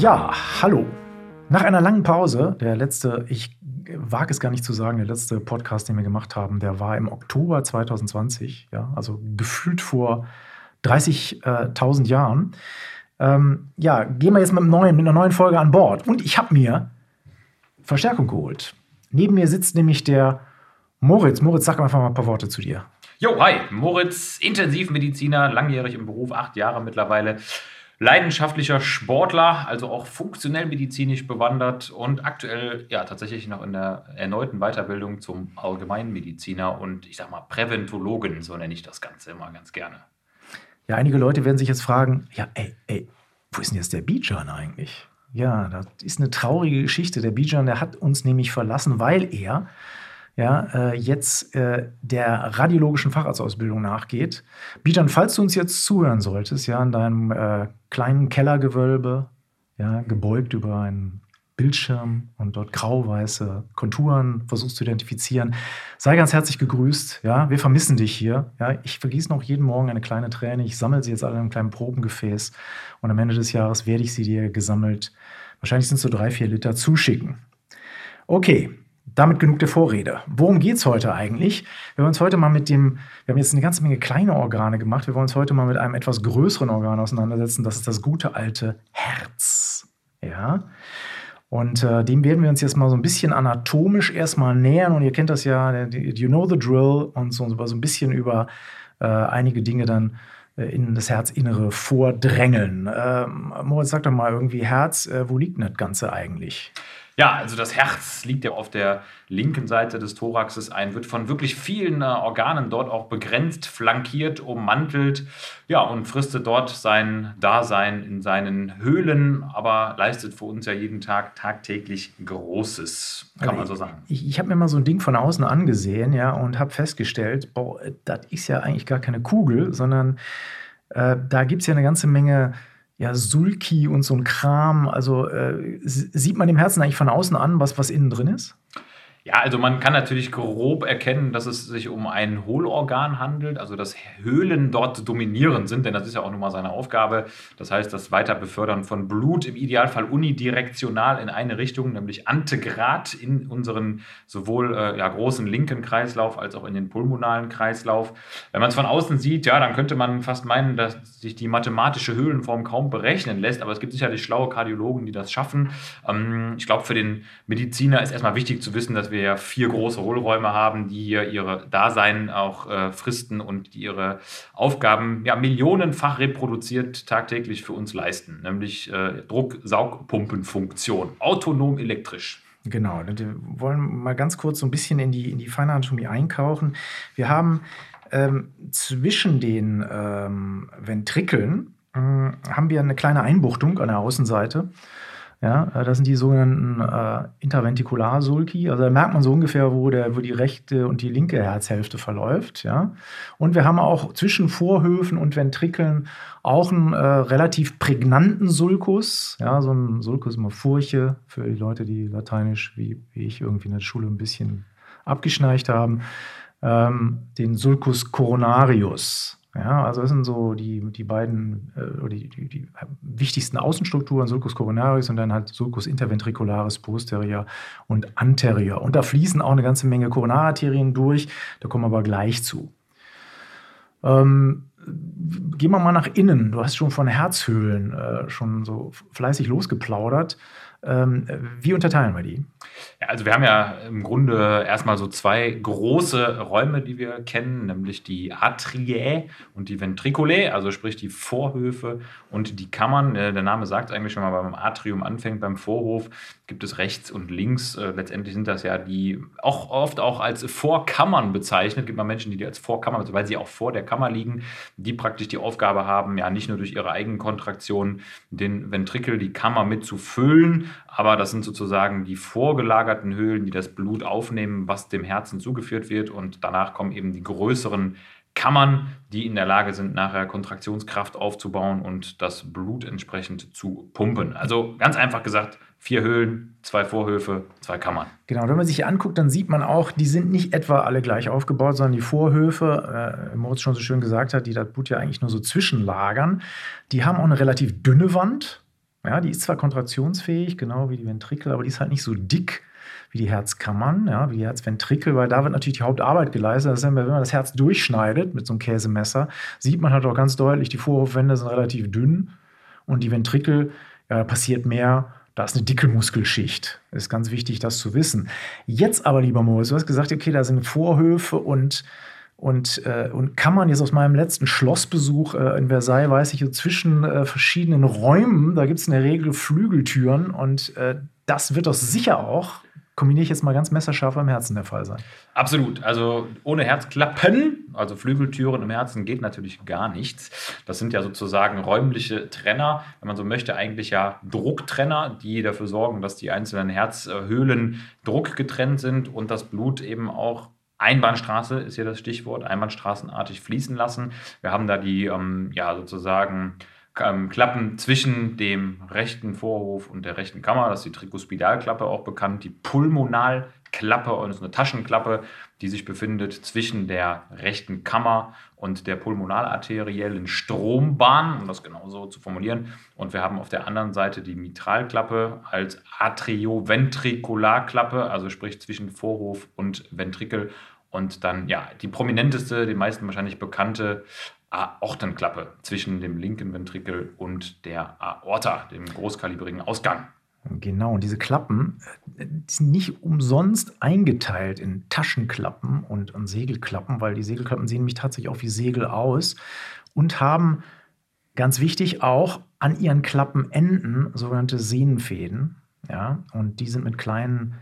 Ja, hallo. Nach einer langen Pause, der letzte, ich wage es gar nicht zu sagen, der letzte Podcast, den wir gemacht haben, der war im Oktober 2020, ja, also gefühlt vor 30.000 Jahren. Ähm, ja, gehen wir jetzt mit, neuen, mit einer neuen Folge an Bord. Und ich habe mir Verstärkung geholt. Neben mir sitzt nämlich der Moritz. Moritz, sag einfach mal ein paar Worte zu dir. Jo, hi, Moritz, Intensivmediziner, langjährig im Beruf, acht Jahre mittlerweile leidenschaftlicher Sportler, also auch funktionell medizinisch bewandert und aktuell ja tatsächlich noch in der erneuten Weiterbildung zum Allgemeinmediziner und ich sag mal Präventologen, so nenne ich das Ganze immer ganz gerne. Ja, einige Leute werden sich jetzt fragen, ja, ey, ey, wo ist denn jetzt der Bijan eigentlich? Ja, das ist eine traurige Geschichte. Der Bijan, der hat uns nämlich verlassen, weil er ja, äh, jetzt äh, der radiologischen Facharztausbildung nachgeht. Bijan, falls du uns jetzt zuhören solltest, ja, in deinem äh, kleinen Kellergewölbe, ja, gebeugt über einen Bildschirm und dort grau-weiße Konturen versuchst zu identifizieren. Sei ganz herzlich gegrüßt. Ja, wir vermissen dich hier. Ja, ich vergieße noch jeden Morgen eine kleine Träne. Ich sammle sie jetzt alle in einem kleinen Probengefäß und am Ende des Jahres werde ich sie dir gesammelt. Wahrscheinlich sind es so drei, vier Liter zuschicken. Okay, damit genug der Vorrede. Worum geht es heute eigentlich? Wir wollen uns heute mal mit dem, wir haben jetzt eine ganze Menge kleine Organe gemacht, wir wollen uns heute mal mit einem etwas größeren Organ auseinandersetzen. Das ist das gute alte Herz. Ja. Und äh, dem werden wir uns jetzt mal so ein bisschen anatomisch erstmal nähern. Und ihr kennt das ja, you know the drill, und so, so ein bisschen über äh, einige Dinge dann äh, in das Herzinnere vordrängeln. Ähm, Moritz, sag doch mal irgendwie, Herz, äh, wo liegt das Ganze eigentlich? Ja, also das Herz liegt ja auf der linken Seite des Thoraxes ein, wird von wirklich vielen äh, Organen dort auch begrenzt, flankiert, ummantelt, ja, und fristet dort sein Dasein in seinen Höhlen, aber leistet für uns ja jeden Tag tagtäglich Großes, kann also man so sagen. Ich, ich habe mir mal so ein Ding von außen angesehen, ja, und habe festgestellt, boah, das ist ja eigentlich gar keine Kugel, sondern äh, da gibt es ja eine ganze Menge ja, Sulki und so ein Kram. Also äh, sieht man dem Herzen eigentlich von außen an, was, was innen drin ist? Ja, also man kann natürlich grob erkennen, dass es sich um ein Hohlorgan handelt, also dass Höhlen dort dominierend sind, denn das ist ja auch nun mal seine Aufgabe. Das heißt, das Weiterbefördern von Blut im Idealfall unidirektional in eine Richtung, nämlich antegrad in unseren sowohl äh, ja, großen linken Kreislauf als auch in den pulmonalen Kreislauf. Wenn man es von außen sieht, ja, dann könnte man fast meinen, dass sich die mathematische Höhlenform kaum berechnen lässt, aber es gibt sicherlich schlaue Kardiologen, die das schaffen. Ähm, ich glaube, für den Mediziner ist erstmal wichtig zu wissen, dass wir wir vier große Hohlräume haben, die ihre Dasein auch äh, fristen und die ihre Aufgaben ja millionenfach reproduziert tagtäglich für uns leisten, nämlich äh, Druck-Saugpumpenfunktion, autonom elektrisch. Genau, wir wollen mal ganz kurz so ein bisschen in die, in die Feinanatomie einkauchen. Wir haben ähm, zwischen den ähm, Ventrikeln äh, haben wir eine kleine Einbuchtung an der Außenseite. Ja, äh, das sind die sogenannten äh, Interventikularsulci. Also da merkt man so ungefähr, wo, der, wo die rechte und die linke Herzhälfte verläuft. Ja. Und wir haben auch zwischen Vorhöfen und Ventrikeln auch einen äh, relativ prägnanten Sulcus. Ja, so ein Sulcus immer Furche für die Leute, die Lateinisch wie, wie ich irgendwie in der Schule ein bisschen abgeschneicht haben. Ähm, den Sulcus coronarius. Ja, also das sind so die, die beiden äh, die, die, die, wichtigsten Außenstrukturen, Sulcus coronarius und dann halt Sulcus interventricularis posterior und anterior. Und da fließen auch eine ganze Menge Koronararterien durch, da kommen wir aber gleich zu. Ähm, gehen wir mal nach innen. Du hast schon von Herzhöhlen äh, schon so fleißig losgeplaudert. Ähm, wie unterteilen wir die? Ja, also wir haben ja im Grunde erstmal so zwei große Räume, die wir kennen, nämlich die Atriae und die Ventriculae, also sprich die Vorhöfe und die Kammern. Äh, der Name sagt eigentlich, wenn man beim Atrium anfängt, beim Vorhof, gibt es rechts und links. Äh, letztendlich sind das ja die auch oft auch als Vorkammern bezeichnet. Es gibt mal Menschen, die die als Vorkammer, weil sie auch vor der Kammer liegen, die praktisch die Aufgabe haben, ja nicht nur durch ihre eigenen Kontraktionen den Ventrikel, die Kammer mit zu füllen, aber das sind sozusagen die vorgelagerten Höhlen, die das Blut aufnehmen, was dem Herzen zugeführt wird. Und danach kommen eben die größeren Kammern, die in der Lage sind, nachher Kontraktionskraft aufzubauen und das Blut entsprechend zu pumpen. Also ganz einfach gesagt, vier Höhlen, zwei Vorhöfe, zwei Kammern. Genau, wenn man sich anguckt, dann sieht man auch, die sind nicht etwa alle gleich aufgebaut, sondern die Vorhöfe, äh, Moritz schon so schön gesagt hat, die das Blut ja eigentlich nur so zwischenlagern, die haben auch eine relativ dünne Wand. Ja, die ist zwar kontraktionsfähig, genau wie die Ventrikel, aber die ist halt nicht so dick wie die Herzkammern, ja, wie die Herzventrikel, weil da wird natürlich die Hauptarbeit geleistet. Das heißt, wenn man das Herz durchschneidet mit so einem Käsemesser, sieht man halt auch ganz deutlich, die Vorhofwände sind relativ dünn und die Ventrikel, ja, passiert mehr. Da ist eine dicke Muskelschicht. Ist ganz wichtig, das zu wissen. Jetzt aber, lieber Moritz, du hast gesagt, okay, da sind Vorhöfe und und, äh, und kann man jetzt aus meinem letzten Schlossbesuch äh, in Versailles, weiß ich, zwischen äh, verschiedenen Räumen, da gibt es in der Regel Flügeltüren und äh, das wird doch sicher auch kombiniere ich jetzt mal ganz messerscharf am Herzen der Fall sein. Absolut. Also ohne Herzklappen, also Flügeltüren im Herzen, geht natürlich gar nichts. Das sind ja sozusagen räumliche Trenner, wenn man so möchte, eigentlich ja Drucktrenner, die dafür sorgen, dass die einzelnen Herzhöhlen druckgetrennt sind und das Blut eben auch Einbahnstraße ist hier das Stichwort, einbahnstraßenartig fließen lassen. Wir haben da die ähm, ja sozusagen ähm, Klappen zwischen dem rechten Vorhof und der rechten Kammer. Das ist die Trikospidalklappe auch bekannt. Die Pulmonalklappe und ist eine Taschenklappe, die sich befindet zwischen der rechten Kammer und der pulmonalarteriellen Strombahn, um das genauso zu formulieren. Und wir haben auf der anderen Seite die Mitralklappe als Atrioventrikularklappe, also sprich zwischen Vorhof und Ventrikel. Und dann, ja, die prominenteste, den meisten wahrscheinlich bekannte Aortenklappe zwischen dem linken Ventrikel und der Aorta, dem großkalibrigen Ausgang. Genau, und diese Klappen äh, sind nicht umsonst eingeteilt in Taschenklappen und, und Segelklappen, weil die Segelklappen sehen nämlich tatsächlich auch wie Segel aus und haben ganz wichtig auch an ihren Klappenenden sogenannte Sehnenfäden. Ja, und die sind mit kleinen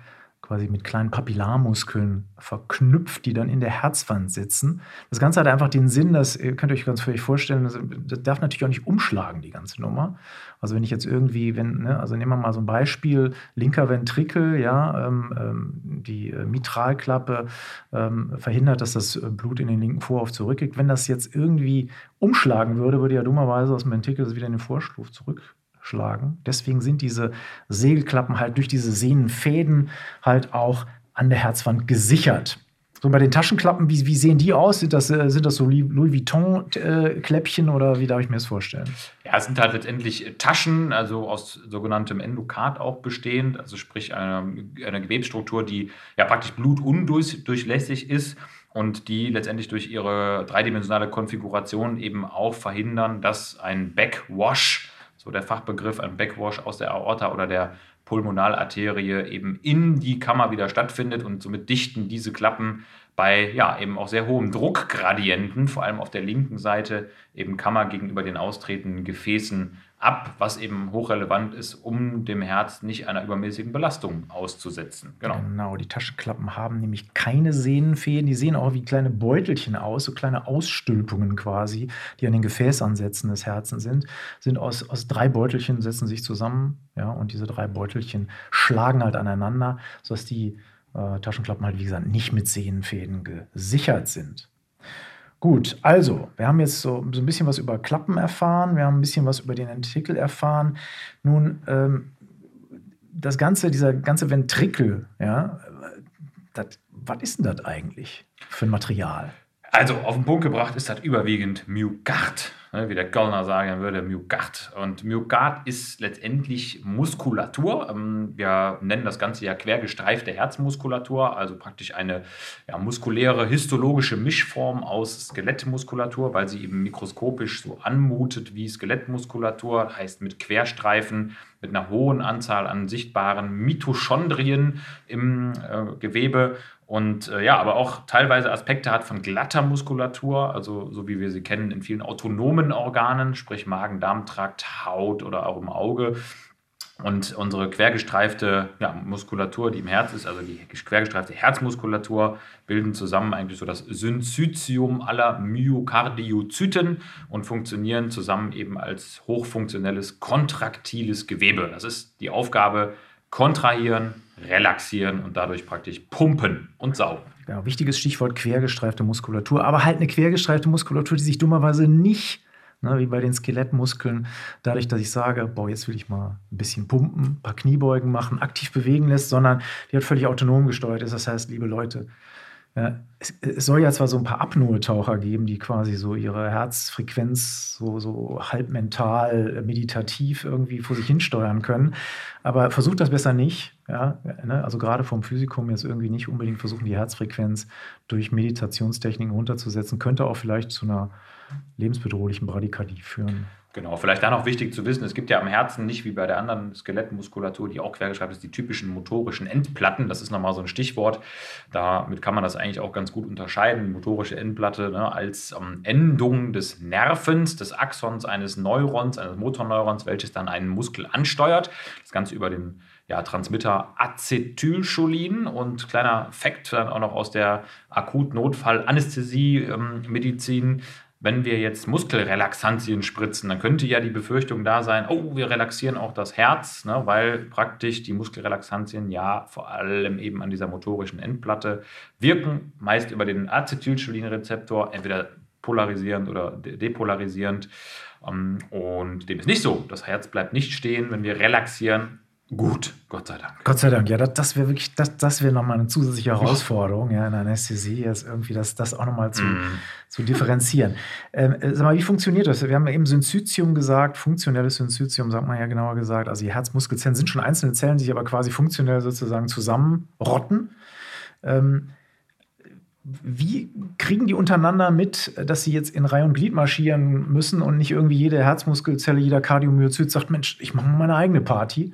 quasi mit kleinen Papillarmuskeln verknüpft, die dann in der Herzwand sitzen. Das Ganze hat einfach den Sinn, dass, ihr könnt euch ganz völlig vorstellen, das, darf natürlich auch nicht umschlagen, die ganze Nummer. Also wenn ich jetzt irgendwie, wenn, ne, also nehmen wir mal so ein Beispiel, linker Ventrikel, ja, ähm, ähm, die äh, Mitralklappe ähm, verhindert, dass das Blut in den linken Vorhof zurückgeht. Wenn das jetzt irgendwie umschlagen würde, würde ja dummerweise aus dem Ventrikel wieder in den Vorschluf zurück schlagen. Deswegen sind diese Segelklappen halt durch diese Sehnenfäden halt auch an der Herzwand gesichert. So bei den Taschenklappen, wie, wie sehen die aus? Sind das, äh, sind das so Louis Vuitton-Kläppchen äh, oder wie darf ich mir das vorstellen? Ja, es sind halt letztendlich Taschen, also aus sogenanntem Endokard auch bestehend, also sprich einer eine Gewebsstruktur, die ja praktisch blutundurchlässig ist und die letztendlich durch ihre dreidimensionale Konfiguration eben auch verhindern, dass ein Backwash so der Fachbegriff, ein Backwash aus der Aorta oder der Pulmonalarterie eben in die Kammer wieder stattfindet und somit dichten diese Klappen bei ja eben auch sehr hohem Druckgradienten, vor allem auf der linken Seite eben Kammer gegenüber den austretenden Gefäßen ab, was eben hochrelevant ist, um dem Herz nicht einer übermäßigen Belastung auszusetzen. Genau. genau, die Taschenklappen haben nämlich keine Sehnenfäden, die sehen auch wie kleine Beutelchen aus, so kleine Ausstülpungen quasi, die an den Gefäßansätzen des Herzens sind, sind aus, aus drei Beutelchen, setzen sich zusammen, ja, und diese drei Beutelchen schlagen halt aneinander, sodass die äh, Taschenklappen halt, wie gesagt, nicht mit Sehnenfäden gesichert sind. Gut, also, wir haben jetzt so, so ein bisschen was über Klappen erfahren, wir haben ein bisschen was über den Ventrikel erfahren. Nun, ähm, das ganze, dieser ganze Ventrikel, ja, das, was ist denn das eigentlich für ein Material? Also, auf den Punkt gebracht ist das überwiegend Myokard. Ne, wie der Kölner sagen würde, Myokard. Und Myokard ist letztendlich Muskulatur. Ähm, wir nennen das Ganze ja quergestreifte Herzmuskulatur, also praktisch eine ja, muskuläre histologische Mischform aus Skelettmuskulatur, weil sie eben mikroskopisch so anmutet wie Skelettmuskulatur, heißt mit Querstreifen, mit einer hohen Anzahl an sichtbaren Mitochondrien im äh, Gewebe und äh, ja, aber auch teilweise Aspekte hat von glatter Muskulatur, also so wie wir sie kennen in vielen autonomen Organen, sprich Magen, Darmtrakt, Haut oder auch im Auge. Und unsere quergestreifte ja, Muskulatur, die im Herz ist, also die quergestreifte Herzmuskulatur, bilden zusammen eigentlich so das Syncytium aller Myokardiozyten und funktionieren zusammen eben als hochfunktionelles kontraktiles Gewebe. Das ist die Aufgabe, kontrahieren, relaxieren und dadurch praktisch pumpen und saugen. Genau, wichtiges Stichwort quergestreifte Muskulatur, aber halt eine quergestreifte Muskulatur, die sich dummerweise nicht, ne, wie bei den Skelettmuskeln, dadurch, dass ich sage, boah, jetzt will ich mal ein bisschen pumpen, ein paar Kniebeugen machen, aktiv bewegen lässt, sondern die hat völlig autonom gesteuert ist. Das heißt, liebe Leute, Ja, es, es, soll ja zwar so ein paar Apnoe-Taucher geben, die quasi so ihre Herzfrequenz so, so halb mental, meditativ irgendwie vor sich hinsteuern können, aber versucht das besser nicht. Ja, ne? Also gerade vom Physikum jetzt irgendwie nicht unbedingt versuchen, die Herzfrequenz durch Meditationstechniken runterzusetzen, könnte auch vielleicht zu einer lebensbedrohlichen Bradykardie führen. Genau, vielleicht da noch wichtig zu wissen, es gibt ja am Herzen nicht wie bei der anderen Skelettmuskulatur, die auch quergeschreibt ist, die typischen motorischen Endplatten. Das ist nochmal so ein Stichwort. Damit kann man das eigentlich auch ganz gut unterscheiden. Motorische Endplatte ne, als ähm, Endung des Nervens, des Axons eines Neurons, eines Motorneurons, welches dann einen Muskel ansteuert. Das Ganze über den ja, Transmitter Acetylcholin und kleiner Fakt dann auch noch aus der Akut-Notfall-Anästhesie-Medizin. Wenn wir jetzt Muskelrelaxantien spritzen, dann könnte ja die Befürchtung da sein, oh, wir relaxieren auch das Herz, ne, weil praktisch die Muskelrelaxantien ja vor allem eben an dieser motorischen Endplatte wirken, meist über den Acetylcholinrezeptor, entweder polarisierend oder depolarisierend. Ähm, und dem ist nicht so. Das Herz bleibt nicht stehen, wenn wir relaxieren, Gut, Gott sei Dank. Gott sei Dank, ja, das, das wäre wirklich, das, das wäre nochmal eine zusätzliche Herausforderung, ja, in der Anästhesie, jetzt irgendwie das, das auch nochmal zu, mm. zu differenzieren. Ähm, äh, sag mal, wie funktioniert das? Wir haben ja eben Syncytium gesagt, funktionelles Syncytium, sagt man ja genauer gesagt. Also die Herzmuskelzellen sind schon einzelne Zellen, die sich aber quasi funktionell sozusagen zusammenrotten. Ähm, wie kriegen die untereinander mit, dass sie jetzt in Reihe und Glied marschieren müssen und nicht irgendwie jede Herzmuskelzelle, jeder Kardiomyozyt sagt, Mensch, ich mache mal meine eigene Party?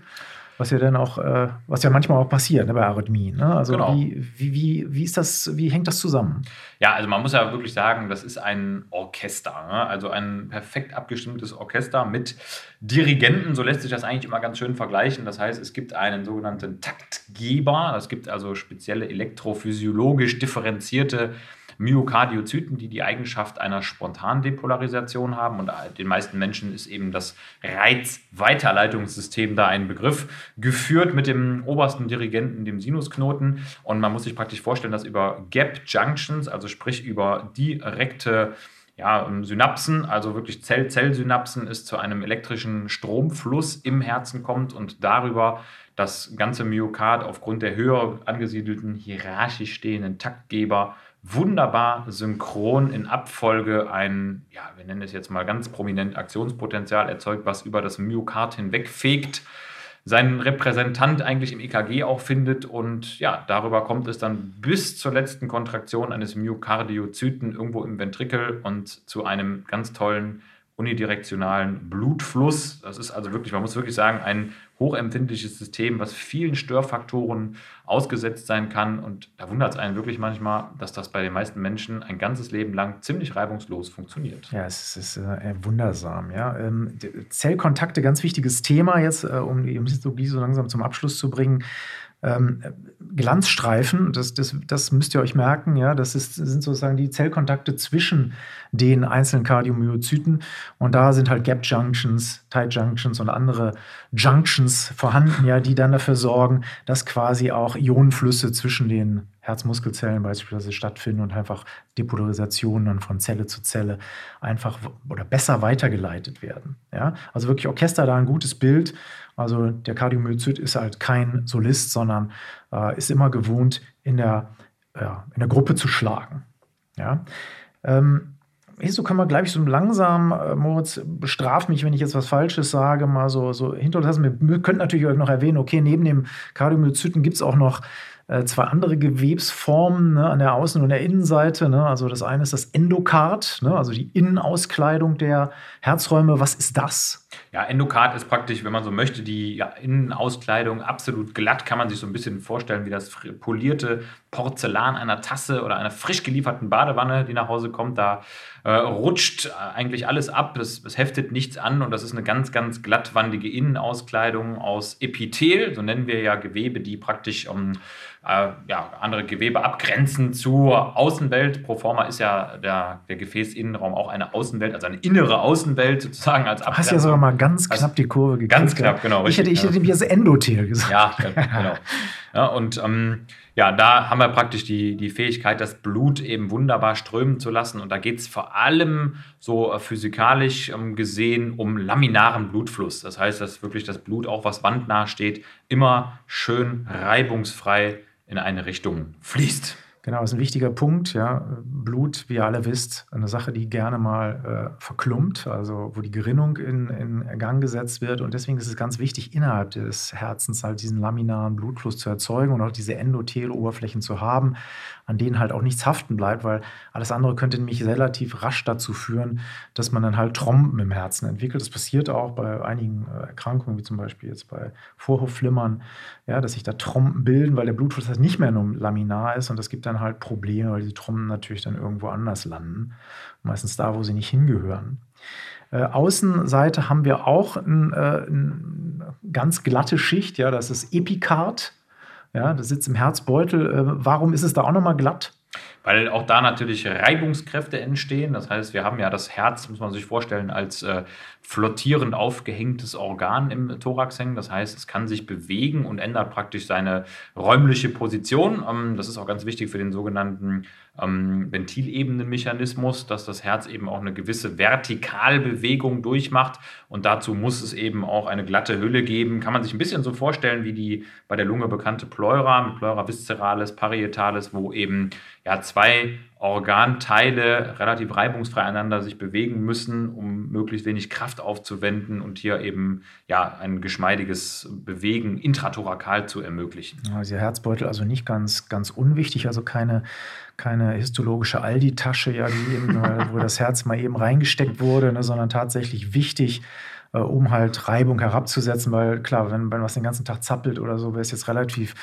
Was ja dann auch, äh, was ja manchmal auch passiert ne, bei Arrhythmien. Ne? Also genau. wie, wie, wie, wie ist das, wie hängt das zusammen? Ja, also man muss ja wirklich sagen, das ist ein Orchester, ne? also ein perfekt abgestimmtes Orchester mit Dirigenten, so lässt sich das eigentlich immer ganz schön vergleichen. Das heißt, es gibt einen sogenannten Taktgeber, es gibt also spezielle elektrophysiologisch differenzierte Myokardiozyten, die die Eigenschaft einer Spontandepolarisation haben. Und den meisten Menschen ist eben das Reizweiterleitungssystem da ein Begriff, geführt mit dem obersten Dirigenten, dem Sinusknoten. Und man muss sich praktisch vorstellen, dass über Gap Junctions, also sprich über direkte ja, Synapsen, also wirklich Zell-Zell-Synapsen, es zu einem elektrischen Stromfluss im Herzen kommt und darüber das ganze Myokard aufgrund der höher angesiedelten, hierarchisch stehenden Taktgeber wunderbar synchron in Abfolge ein, ja, wir nennen es jetzt mal ganz prominent Aktionspotenzial erzeugt, was über das Myokard hinwegfegt, seinen Repräsentant eigentlich im EKG auch findet und ja, darüber kommt es dann bis zur letzten Kontraktion eines Myokardiozyten irgendwo im Ventrikel und zu einem ganz tollen unidirektionalen Blutfluss. Das ist also wirklich, man muss wirklich sagen, ein hochempfindliches System, was vielen Störfaktoren ausgesetzt sein kann. Und da wundert es einen wirklich manchmal, dass das bei den meisten Menschen ein ganzes Leben lang ziemlich reibungslos funktioniert. Ja, es ist äh, wundersam. Ja. Ähm, Zellkontakte, ganz wichtiges Thema jetzt, äh, um die Histologie so langsam zum Abschluss zu bringen. Ähm, Glanzstreifen, das, das, das müsst ihr euch merken, ja, das ist, sind sozusagen die Zellkontakte zwischen den einzelnen Kardiomyozyten und da sind halt Gap Junctions, Tight Junctions und andere Junctions vorhanden, ja, die dann dafür sorgen, dass quasi auch Ionenflüsse zwischen den Herzmuskelzellen beispielsweise stattfinden und einfach Depolarisationen dann von Zelle zu Zelle einfach oder besser weitergeleitet werden. Ja? Also wirklich Orchester da ein gutes Bild also der Kardiomyozyt ist halt kein Solist, sondern äh, ist immer gewohnt, in der, ja, in der Gruppe zu schlagen. Ja? Ähm, so kann man gleich so langsam, äh, Moritz, bestraf mich, wenn ich jetzt was Falsches sage, mal so, so hinter Wir, wir könnten natürlich euch noch erwähnen, okay, neben dem Kardiomyozyten gibt es auch noch äh, zwei andere Gewebsformen ne, an der Außen- und der Innenseite. Ne? Also das eine ist das Endokard, ne? also die Innenauskleidung der Herzräume. Was ist das? Ja, Endokard ist praktisch, wenn man so möchte, die ja, Innenauskleidung absolut glatt. Kann man sich so ein bisschen vorstellen wie das polierte Porzellan einer Tasse oder einer frisch gelieferten Badewanne, die nach Hause kommt. Da äh, rutscht eigentlich alles ab, es, es, heftet nichts an und das ist eine ganz, ganz glattwandige Innenauskleidung aus Epithel, so nennen wir ja Gewebe, die praktisch um, äh, ja, andere Gewebe abgrenzen zur Außenwelt. Proforma ist ja der, der Gefäßinnenraum auch eine Außenwelt, also eine innere Außenwelt sozusagen als Abgrenzung. Ja mal ganz knapp also, die Kurve gekriegt. Ganz knapp, genau. Ich hätte, ich hätte mir das Endothel gesagt. Ja, genau. Ja, und ähm, ja, da haben wir praktisch die, die Fähigkeit, das Blut eben wunderbar strömen zu lassen. Und da geht es vor allem so äh, physikalisch ähm, gesehen um laminaren Blutfluss. Das heißt, dass wirklich das Blut, auch was wandnah steht, immer schön reibungsfrei in eine Richtung fließt. Genau, das ist ein wichtiger Punkt. Ja. Blut, wie ihr alle wisst, eine Sache, die gerne mal äh, verklumpt, also wo die Gerinnung in, in Gang gesetzt wird. Und deswegen ist es ganz wichtig, innerhalb des Herzens halt diesen laminaren Blutfluss zu erzeugen und auch diese Endothel-Oberflächen zu haben, an denen halt auch nichts haften bleibt, weil alles andere könnte nämlich relativ rasch dazu führen, dass man dann halt Trompen im Herzen entwickelt. Das passiert auch bei einigen äh, Erkrankungen, wie zum Beispiel jetzt bei Vorhofflimmern, ja, dass sich da Trompen bilden, weil der Blutfluss halt nicht mehr nur laminar ist und das gibt dann halt Probleme, weil diese Trompen natürlich dann irgendwo anders landen. Meistens da, wo sie nicht hingehören. Äh, Außenseite haben wir auch ein, äh, eine ganz glatte Schicht, ja, das ist Epikard. Ja, das sitzt im Herzbeutel. Äh, warum ist es da auch nochmal glatt? Weil auch da natürlich Reibungskräfte entstehen. Das heißt, wir haben ja das Herz, muss man sich vorstellen, als äh, flottierend aufgehängtes Organ im Thorax hängen. Das heißt, es kann sich bewegen und ändert praktisch seine räumliche Position. Ähm, das ist auch ganz wichtig für den sogenannten ähm, Ventilebenenmechanismus, dass das Herz eben auch eine gewisse Vertikalbewegung durchmacht. Und dazu muss es eben auch eine glatte Hülle geben. Kann man sich ein bisschen so vorstellen wie die bei der Lunge bekannte Pleura mit Pleura visceralis, parietalis, wo eben ja, zwei Organteile relativ reibungsfrei einander sich bewegen müssen, um möglichst wenig Kraft aufzuwenden und hier eben ja, ein geschmeidiges Bewegen intrathorakal zu ermöglichen. Ja, dieser Herzbeutel also nicht ganz, ganz unwichtig, also keine, keine histologische Aldi-Tasche, ja, wo das Herz mal eben reingesteckt wurde, ne, sondern tatsächlich wichtig, äh, um halt Reibung herabzusetzen, weil klar, wenn, wenn was den ganzen Tag zappelt oder so, wäre es jetzt relativ äh,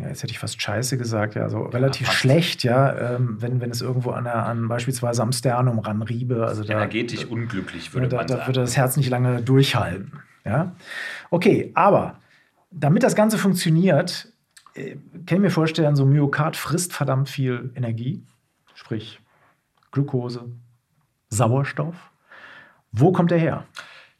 ja, jetzt hätte ich fast Scheiße gesagt, ja, so relativ ja, schlecht, ja, ähm, wenn, wenn es irgendwo an, der, an beispielsweise am Sternum ranriebe. Also da, Energetisch unglücklich, würde da, man da sagen. würde das Herz nicht lange durchhalten. Ja? Okay, aber damit das Ganze funktioniert, äh, kann ich mir vorstellen, so Myokard frisst verdammt viel Energie, sprich Glucose, Sauerstoff. Wo kommt der her?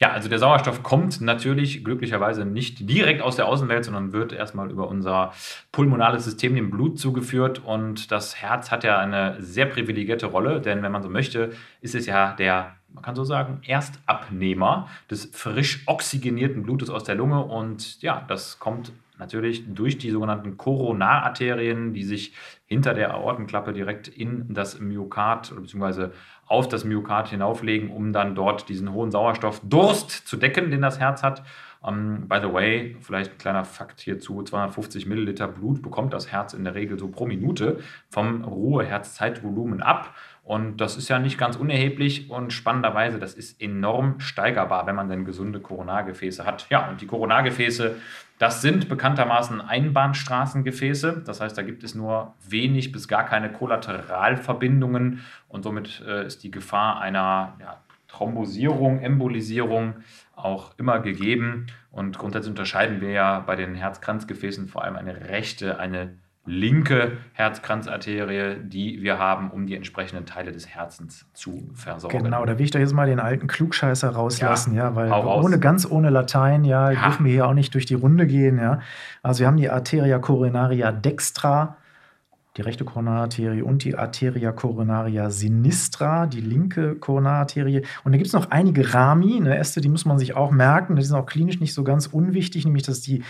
Ja, also der Sauerstoff kommt natürlich glücklicherweise nicht direkt aus der Außenwelt, sondern wird erstmal über unser pulmonales System dem Blut zugeführt. Und das Herz hat ja eine sehr privilegierte Rolle, denn wenn man so möchte, ist es ja der man kann so sagen, Erstabnehmer des frisch oxygenierten Blutes aus der Lunge. Und ja, das kommt natürlich durch die sogenannten Koronararterien, die sich hinter der Aortenklappe direkt in das Myokard bzw. auf das Myokard hinauflegen, um dann dort diesen hohen Sauerstoffdurst zu decken, den das Herz hat. Um, ähm, by the way, vielleicht ein kleiner Fakt hierzu: 250 Milliliter Blut bekommt das Herz in der Regel so pro Minute vom Ruheherzzeitvolumen ab. Und das ist ja nicht ganz unerheblich und spannenderweise, das ist enorm steigerbar, wenn man denn gesunde Koronargefäße hat. Ja, und die Koronargefäße, das sind bekanntermaßen Einbahnstraßengefäße. Das heißt, da gibt es nur wenig bis gar keine Kollateralverbindungen und somit äh, ist die Gefahr einer ja, Thrombosierung, Embolisierung auch immer gegeben. Und grundsätzlich unterscheiden wir ja bei den Herzkranzgefäßen vor allem eine rechte, eine linke Herzkranzarterie, die wir haben, um die entsprechenden Teile des Herzens zu versorgen. Genau, da will ich doch jetzt mal den alten Klugscheißer rauslassen, ja, ja weil ohne ganz ohne Latein, ja, ja, dürfen wir hier auch nicht durch die Runde gehen, ja. Also wir haben die Arteria coronaria dextra, die rechte Koronararterie und die Arteria coronaria sinistra, die linke Koronararterie. Und da gibt es noch einige Rami, eine Äste, die muss man sich auch merken, die sind auch klinisch nicht so ganz unwichtig, nämlich dass die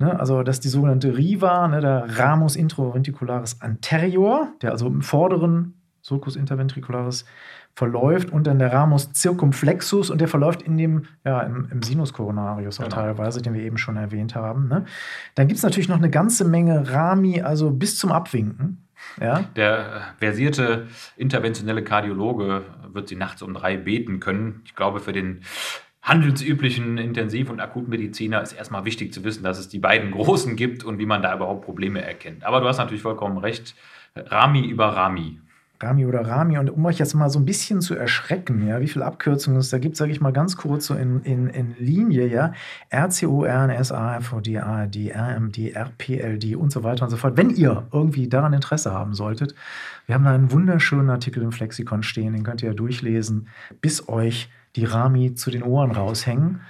Ne, also das ist die sogenannte Riva, ne, der Ramus intraventricularis anterior, der also im vorderen Sulcus interventricularis verläuft und dann der Ramus circumflexus und der verläuft in dem, ja, im, im Sinus coronarius auch genau. teilweise, den wir eben schon erwähnt haben. Ne? Dann gibt es natürlich noch eine ganze Menge Rami, also bis zum Abwinken. Ja? Der versierte interventionelle Kardiologe wird sie nachts um drei beten können. Ich glaube, für den handelsüblichen Intensiv- und Akutmediziner ist erstmal wichtig zu wissen, dass es die beiden großen gibt und wie man da überhaupt Probleme erkennt. Aber du hast natürlich vollkommen recht. Rami über Rami. Rami oder Rami. Und um euch jetzt mal so ein bisschen zu erschrecken, ja, wie viele Abkürzungen es da gibt, sage ich mal ganz kurz so in, in, in Linie, ja. RCO, RNS, AFOD, ARD, RMD, RPLD und so weiter und so fort. Wenn ihr irgendwie daran Interesse haben solltet, wir haben da einen wunderschönen Artikel im Flexikon stehen, den könnt ihr ja durchlesen, bis euch die Rami zu den Ohren raushängen.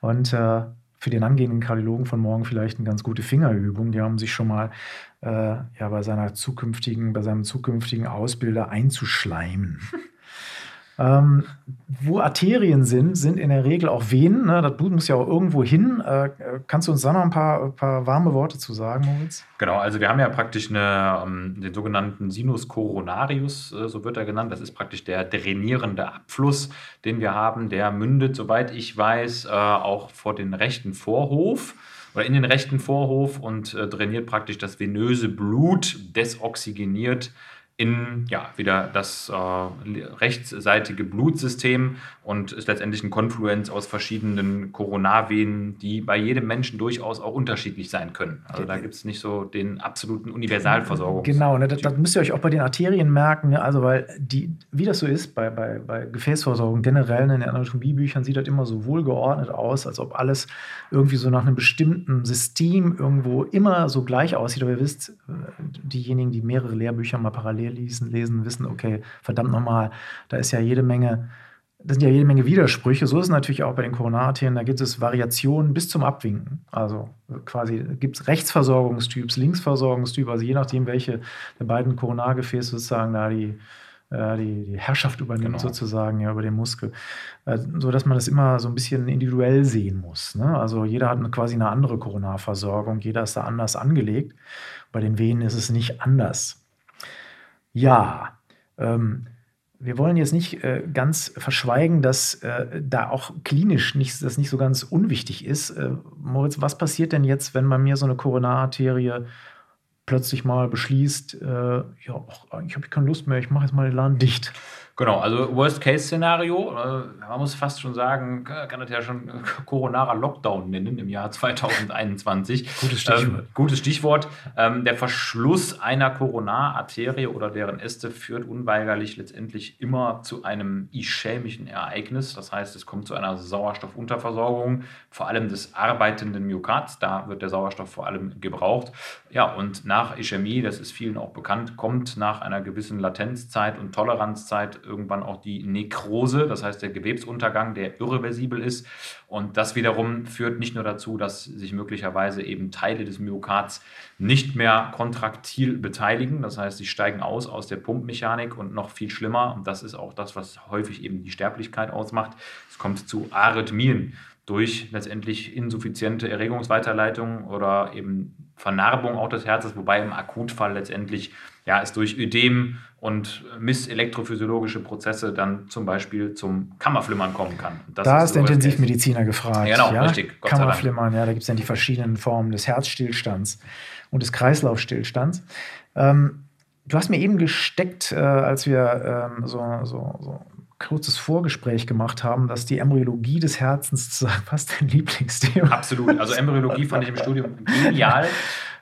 Und äh, für den angehenden Kardiologen von morgen vielleicht eine ganz gute Fingerübung. Die haben sich schon mal äh, ja, bei seiner zukünftigen, bei seinem zukünftigen Ausbilder einzuschleimen. Ähm, wo Arterien sind, sind in der Regel auch Venen. Ne? Das Blut muss ja auch irgendwo hin. Äh, kannst du uns da noch ein paar, paar, warme Worte zu sagen, Moritz? Genau, also wir haben ja praktisch eine, ähm, den sogenannten Sinus coronarius, äh, so wird er genannt. Das ist praktisch der drainierende Abfluss, den wir haben. Der mündet, soweit ich weiß, äh, auch vor den rechten Vorhof oder in den rechten Vorhof und äh, drainiert praktisch das venöse Blut, desoxygeniert in ja, wieder das äh, rechtsseitige Blutsystem und ist letztendlich ein Konfluenz aus verschiedenen Koronarvenen, die bei jedem Menschen durchaus auch unterschiedlich sein können. Also da gibt es nicht so den absoluten Universalversorgung. Genau, ne, das, das, müsst ihr euch auch bei den Arterien merken, ne? also weil die, wie das so ist bei, bei, bei Gefäßversorgung generell, ne, in den Anatomiebüchern sieht das immer so wohlgeordnet aus, als ob alles irgendwie so nach einem bestimmten System irgendwo immer so gleich aussieht. Aber ihr wisst, äh, diejenigen, die mehrere Lehrbücher mal parallel lesen, lesen, wissen, okay, verdammt nochmal, da ist ja jede Menge, das sind ja jede Menge Widersprüche. So ist es natürlich auch bei den Koronararterien. Da gibt es Variationen bis zum Abwinken. Also quasi gibt es Rechtsversorgungstyps, Linksversorgungstyp, also je nachdem, welche der beiden Koronargefäße sozusagen da die, äh, die, die, Herrschaft übernimmt, genau. sozusagen, ja, über den Muskel. Äh, so dass man das immer so ein bisschen individuell sehen muss. Ne? Also jeder hat eine, quasi eine andere Koronarversorgung, jeder ist da anders angelegt. Bei den Venen ist es nicht anders. Ja, ähm, wir wollen jetzt nicht äh, ganz verschweigen, dass äh, da auch klinisch nicht, das nicht so ganz unwichtig ist. Äh, Moritz, was passiert denn jetzt, wenn man mir so eine Koronararterie plötzlich mal beschließt, äh, ja, ich habe keine Lust mehr, ich mache jetzt mal den Laden dicht? Genau, also Worst-Case-Szenario, äh, man muss fast schon sagen, kann das ja schon koronarer Lockdown nennen im Jahr 2021. Gutes Stichwort. Ähm, gutes Stichwort. Ähm, der Verschluss einer Koronararterie oder deren Äste führt unweigerlich letztendlich immer zu einem ischämischen Ereignis. Das heißt, es kommt zu einer Sauerstoffunterversorgung, vor allem des arbeitenden Myokards. Da wird der Sauerstoff vor allem gebraucht. Ja, und nach Ischämie, das ist vielen auch bekannt, kommt nach einer gewissen Latenzzeit und Toleranzzeit irgendwann auch die Nekrose, das heißt der Gewebsuntergang, der irreversibel ist. Und das wiederum führt nicht nur dazu, dass sich möglicherweise eben Teile des Myokards nicht mehr kontraktil beteiligen, das heißt, sie steigen aus aus der Pumpmechanik und noch viel schlimmer, und das ist auch das, was häufig eben die Sterblichkeit ausmacht, es kommt zu Arrhythmien durch letztendlich insuffiziente Erregungsweiterleitung oder eben Vernarbung auch des Herzens, wobei im Akutfall letztendlich ja, es durch Ödem und misselektrophysiologische Prozesse dann zum Beispiel zum Kammerflimmern kommen kann. Das da ist, der Intensivmediziner gefragt. Genau, ja? richtig. Gott Kammerflimmern, ja, da gibt es dann die verschiedenen Formen des Herzstillstands und des Kreislaufstillstands. Ähm, du hast mir eben gesteckt, äh, als wir ähm, so, so, so kurzes Vorgespräch gemacht haben, dass die Embryologie des Herzens fast dein Lieblingsthema Absolut. Also Embryologie fand ich im Studium genial.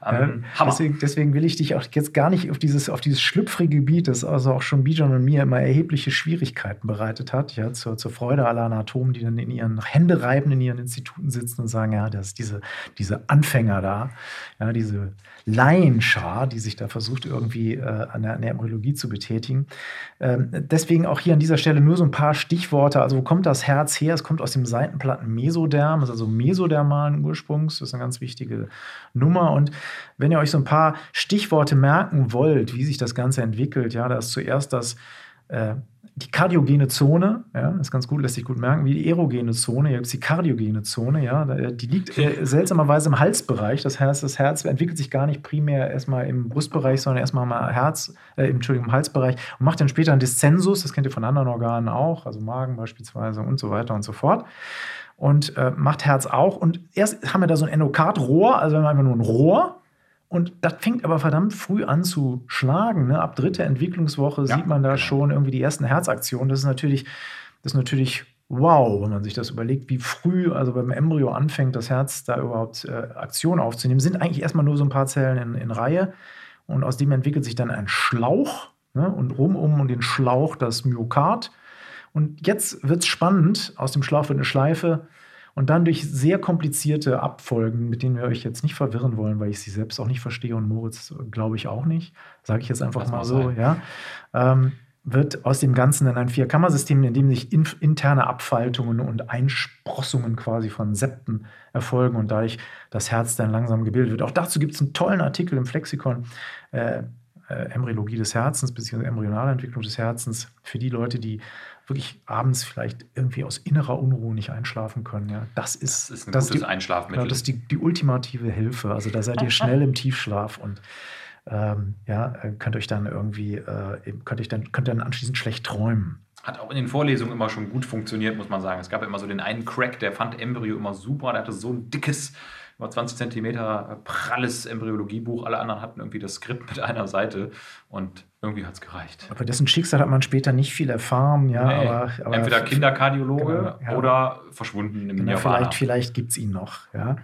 Ähm, deswegen, deswegen, will ich dich auch jetzt gar nicht auf dieses, auf dieses schlüpfrige Gebiet, das also auch schon Bijan und mir immer erhebliche Schwierigkeiten bereitet hat, ja, zur, zur Freude aller Anatomen, die dann in ihren Hände reiben, in ihren Instituten sitzen und sagen, ja, das diese, diese Anfänger da, ja, diese Laienschar, die sich da versucht, irgendwie äh, an, der, an, der, Embryologie zu betätigen. Ähm, deswegen auch hier an dieser Stelle nur so ein paar Stichworte. Also, wo kommt das Herz her? Es kommt aus dem Seitenplatten Mesoderm, ist also mesodermalen Ursprungs. Das ist eine ganz wichtige Nummer. Und wenn ihr euch so ein paar Stichworte merken wollt, wie sich das Ganze entwickelt, ja, da ist zuerst das äh, die kardiogene Zone, ja, das ist ganz gut, lässt sich gut merken, wie die erogene Zone, hier gibt es die kardiogene Zone, ja, die liegt äh, seltsamerweise im Halsbereich. Das heißt, das Herz entwickelt sich gar nicht primär erstmal im Brustbereich, sondern erstmal im Herz, äh, Entschuldigung, im Halsbereich und macht dann später einen Diszensus, das kennt ihr von anderen Organen auch, also Magen beispielsweise und so weiter und so fort. Und äh, macht Herz auch. Und erst haben wir da so ein Endokardrohr, also wir haben einfach nur ein Rohr, und das fängt aber verdammt früh an zu schlagen. Ne? Ab dritter Entwicklungswoche ja, sieht man da genau. schon irgendwie die ersten Herzaktionen. Das ist natürlich, das ist natürlich wow, wenn man sich das überlegt, wie früh, also beim Embryo anfängt, das Herz da überhaupt äh, Aktion aufzunehmen. Sind eigentlich erstmal nur so ein paar Zellen in, in Reihe. Und aus dem entwickelt sich dann ein Schlauch ne? und rum um den Schlauch das Myokard. Und jetzt wird es spannend. Aus dem Schlauch wird eine Schleife und dann durch sehr komplizierte Abfolgen, mit denen wir euch jetzt nicht verwirren wollen, weil ich sie selbst auch nicht verstehe und Moritz glaube ich auch nicht, sage ich jetzt einfach das mal so, sein. ja, ähm, wird aus dem Ganzen dann ein Vierkammersystem, in dem sich in, interne Abfaltungen und Einsprossungen quasi von Septen erfolgen und dadurch das Herz dann langsam gebildet wird. Auch dazu gibt es einen tollen Artikel im Flexikon. Äh, äh, Embryologie des Herzens bzw. embryonale Entwicklung des Herzens für die Leute, die wirklich abends vielleicht irgendwie aus innerer Unruhe nicht einschlafen können. Ja, das ist, Das ist ein das gutes die, Einschlafmittel. ja, das ist die, die ultimative Hilfe. Also da seid ihr schnell im Tiefschlaf und ähm, ja, äh, könnt euch dann irgendwie, äh, könnt, euch dann, könnt dann anschließend schlecht träumen. Hat auch in den Vorlesungen immer schon gut funktioniert, muss man sagen. Es gab ja immer so den einen Crack, der fand Embryo immer super. Der hatte so ein dickes, über 20 Zentimeter pralles Embryologiebuch. Alle anderen hatten irgendwie das Skript mit einer Seite und irgendwie hat es gereicht. Aber dessen Schicksal hat man später nicht viel erfahren. Ja, Nee. aber, aber Entweder Kinderkardiologe Genau, ja. oder verschwunden im Genau, Nirvana. vielleicht vielleicht gibt es ihn noch. Ja.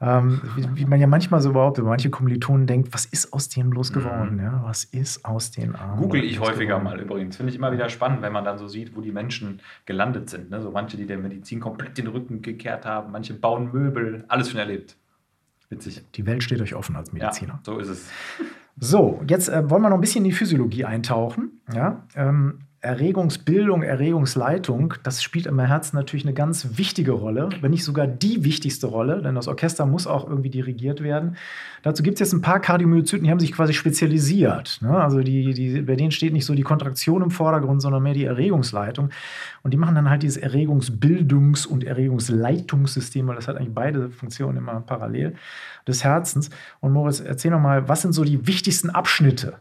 Ähm, wie, wie man ja manchmal so behauptet, manche Kommilitonen denkt, was ist aus denen bloß geworden? Ja? Was ist aus den Armen? Mhm. Google ich häufiger geworden? mal übrigens. Finde ich immer wieder spannend, wenn man dann so sieht, wo die Menschen gelandet sind. Ne? So manche, die der Medizin komplett den Rücken gekehrt haben, manche bauen Möbel, alles schon erlebt. Witzig. Die Welt steht euch offen als Ja, Mediziner. so ist es. So, jetzt äh, wollen wir noch ein bisschen in die Physiologie eintauchen. Ja? Ähm, Erregungsbildung, Erregungsleitung, das spielt im Herzen natürlich eine ganz wichtige Rolle, wenn nicht sogar die wichtigste Rolle, denn das Orchester muss auch irgendwie dirigiert werden. Dazu gibt es jetzt ein paar Kardiomyozyten, die haben sich quasi spezialisiert. Ne? Also die, die, bei denen steht nicht so die Kontraktion im Vordergrund, sondern mehr die Erregungsleitung. Und die machen dann halt dieses Erregungsbildungs- und Erregungsleitungssystem, weil das hat eigentlich beide Funktionen immer parallel des Herzens. Und Moritz, erzähl noch mal, was sind so die wichtigsten Abschnitte?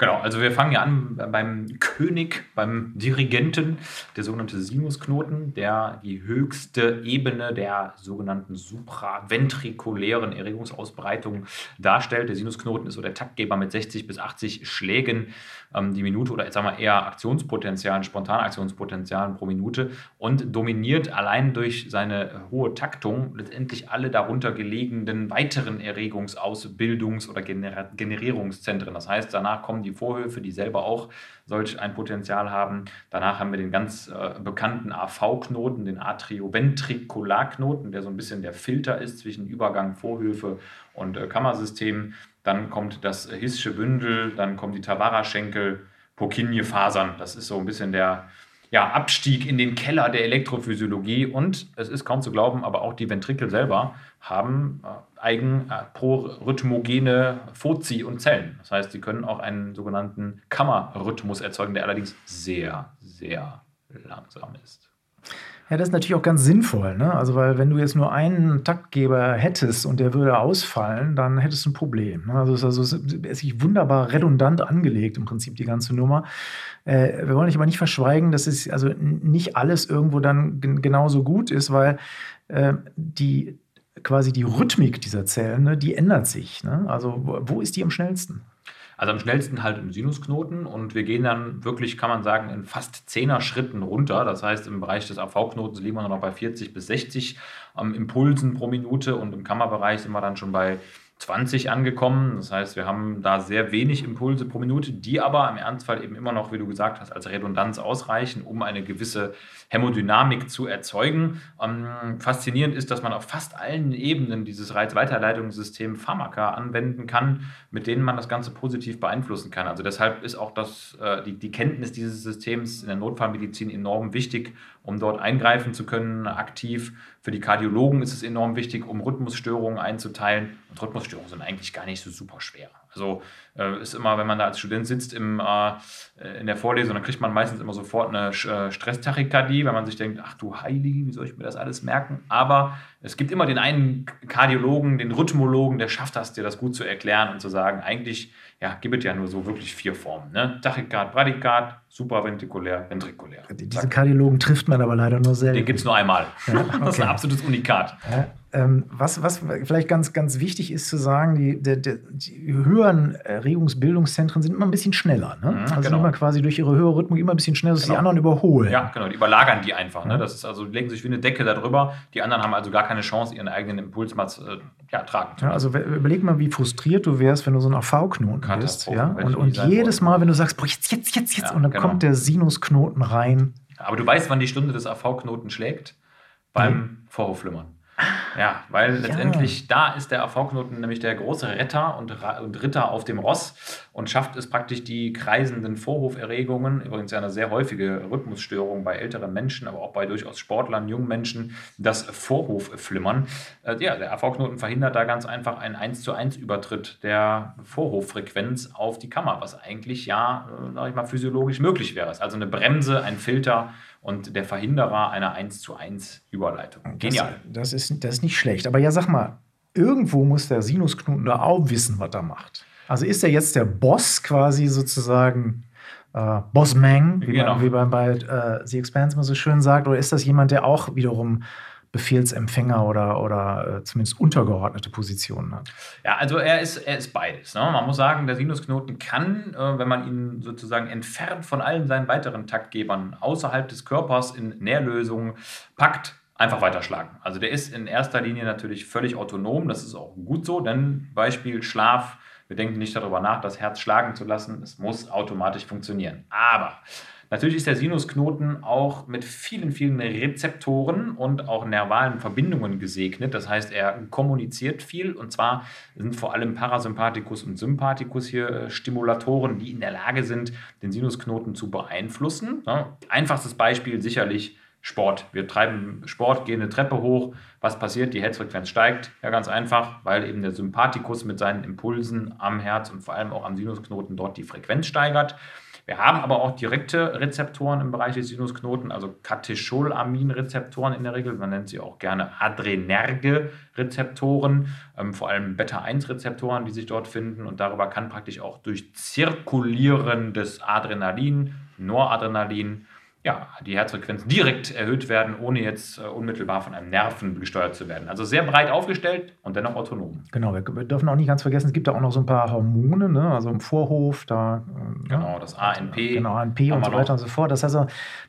Genau, also wir fangen ja an beim König, beim Dirigenten, der sogenannte Sinusknoten, der die höchste Ebene der sogenannten supraventrikulären Erregungsausbreitung darstellt. Der Sinusknoten ist so der Taktgeber mit 60 bis 80 Schlägen ähm, die Minute oder jetzt sagen wir eher Aktionspotenzialen, Spontanaktionspotenzialen pro Minute und dominiert allein durch seine hohe Taktung letztendlich alle darunter gelegenen weiteren Erregungsaus-, Bildungs- oder Gener Generierungszentren. Das heißt, danach kommen die Vorhöfe, die selber auch solch ein Potenzial haben. Danach haben wir den ganz äh, bekannten AV-Knoten, den Atrioventrikularknoten, der so ein bisschen der Filter ist zwischen Übergang Vorhöfe und äh, Kammersystem. Dann kommt das Hissche Bündel, dann kommen die Tavara-Schenkel, Purkinje-Fasern. Das ist so ein bisschen der ja, Abstieg in den Keller der Elektrophysiologie. Und es ist kaum zu glauben, aber auch die Ventrikel selber haben äh, eigen äh, prorhythmogene Foci und Zellen. Das heißt, sie können auch einen sogenannten Kammerrhythmus erzeugen, der allerdings sehr, sehr langsam ist. Ja, das ist natürlich auch ganz sinnvoll, ne? Also, weil wenn du jetzt nur einen Taktgeber hättest und der würde ausfallen, dann hättest du ein Problem. Ne? Also, es ist also ist sich wunderbar redundant angelegt, im Prinzip die ganze Nummer. Äh, wir wollen aber nicht verschweigen, dass es also nicht alles irgendwo dann gen- genauso gut ist, weil äh, die quasi die Rhythmik dieser Zellen, ne, die ändert sich. Ne? Also, wo ist die am schnellsten? Also am schnellsten halt im Sinusknoten und wir gehen dann wirklich, kann man sagen, in fast 10er Schritten runter. Das heißt, im Bereich des AV-Knotens liegen wir noch bei 40 bis 60 ähm, Impulsen pro Minute und im Kammerbereich sind wir dann schon bei 20 angekommen. Das heißt, wir haben da sehr wenig Impulse pro Minute, die aber im Ernstfall eben immer noch, wie du gesagt hast, als Redundanz ausreichen, um eine gewisse Hämodynamik zu erzeugen. Ähm, faszinierend ist, dass man auf fast allen Ebenen dieses Reizweiterleitungssystems Pharmaka anwenden kann, mit denen man das Ganze positiv beeinflussen kann. Also deshalb ist auch das, äh, die, die Kenntnis dieses Systems in der Notfallmedizin enorm wichtig, um dort eingreifen zu können, aktiv. Für die Kardiologen ist es enorm wichtig, um Rhythmusstörungen einzuteilen. Und Rhythmusstörungen sind eigentlich gar nicht so super schwer. Also ist immer, wenn man da als Student sitzt im, äh, in der Vorlesung, dann kriegt man meistens immer sofort eine äh, Stresstachykardie, weil man sich denkt, ach du Heilige, wie soll ich mir das alles merken? Aber es gibt immer den einen Kardiologen, den Rhythmologen, der schafft das, dir das gut zu erklären und zu sagen, eigentlich ja, gibt es ja nur so wirklich vier Formen. Ne? Tachykard, Bradykard, supraventrikulär, ventrikulär. Diese. Kardiologen trifft man aber leider nur selten. Den gibt es nur einmal. Ja, Das ist ein okay. absolutes Unikat. Ja, ähm, was, was vielleicht ganz, ganz wichtig ist zu sagen, die, die, die, die höheren Erregungsbildungszentren sind immer ein bisschen schneller. Ne? Mhm, also genau. immer quasi durch ihre höhere Rhythmik immer ein bisschen schneller, dass die Genau. anderen überholen. Ja, genau, die überlagern die einfach. Ne? Ja. Das ist also, die legen sich wie eine Decke darüber. Die anderen haben also gar keine Chance, ihren eigenen Impuls mal zu, äh, ja, tragen zu Ja, also überleg mal, wie frustriert du wärst, wenn du so ein AV-Knoten bist. Ja? Und, und jedes. Mal, wenn du sagst, boah, jetzt, jetzt, jetzt, jetzt, Ja, und dann genau. kommt der Sinusknoten rein. Aber du weißt, wann die Stunde des AV-Knoten schlägt? Beim Vorhofflimmern. Ja, weil ja. letztendlich da ist der AV-Knoten nämlich der große Retter und, und, Ritter auf dem Ross und schafft es praktisch die kreisenden Vorhoferregungen, übrigens ja eine sehr häufige Rhythmusstörung bei älteren Menschen, aber auch bei durchaus Sportlern, jungen Menschen, das Vorhofflimmern. Äh, ja, der AV-Knoten verhindert da ganz einfach einen 1 zu 1 Übertritt der Vorhoffrequenz auf die Kammer, was eigentlich ja, äh, sag ich mal, physiologisch möglich wäre. Also eine Bremse, ein Filter und der Verhinderer einer 1 zu 1 Überleitung. Genial. Das, das, ist, das ist nicht schlecht. Aber ja, sag mal, irgendwo muss der Sinusknoten da auch wissen, was er macht. Also ist er jetzt der Boss quasi sozusagen äh, Bossman, wie, genau. man, wie man bei äh, The Expanse immer so schön sagt, oder ist das jemand, der auch wiederum Befehlsempfänger oder, oder äh, zumindest untergeordnete Positionen hat. Ja, also er ist, er ist beides. Ne? Man muss sagen, der Sinusknoten kann, äh, wenn man ihn sozusagen entfernt von allen seinen weiteren Taktgebern außerhalb des Körpers in Nährlösungen packt, einfach weiterschlagen. Also der ist in erster Linie natürlich völlig autonom. Das ist auch gut so, denn Beispiel Schlaf. Wir denken nicht darüber nach, das Herz schlagen zu lassen. Es muss automatisch funktionieren. Aber Natürlich ist der Sinusknoten auch mit vielen, vielen Rezeptoren und auch nervalen Verbindungen gesegnet. Das heißt, er kommuniziert viel und zwar sind vor allem Parasympathikus und Sympathikus hier äh, Stimulatoren, die in der Lage sind, den Sinusknoten zu beeinflussen. Einfachstes Beispiel sicherlich Sport. Wir treiben Sport, gehen eine Treppe hoch. Was passiert? Die Herzfrequenz steigt. Ja, ganz einfach, weil eben der Sympathikus mit seinen Impulsen am Herz und vor allem auch am Sinusknoten dort die Frequenz steigert. Wir haben aber auch direkte Rezeptoren im Bereich des Sinusknoten, also Katecholamin-Rezeptoren in der Regel. Man nennt sie auch gerne adrenerge Rezeptoren, ähm, vor allem Beta-1-Rezeptoren, die sich dort finden. Und darüber kann praktisch auch durch Zirkulieren des Adrenalin, Noradrenalin, ja, die Herzfrequenz direkt erhöht werden, ohne jetzt äh, unmittelbar von einem Nerven gesteuert zu werden. Also sehr breit aufgestellt und dennoch autonom. Genau, wir, dürfen auch nicht ganz vergessen, es gibt da auch noch so ein paar Hormone, ne? also im Vorhof, da. Äh, genau, das ANP. Genau, ANP und so weiter und so fort. Das heißt,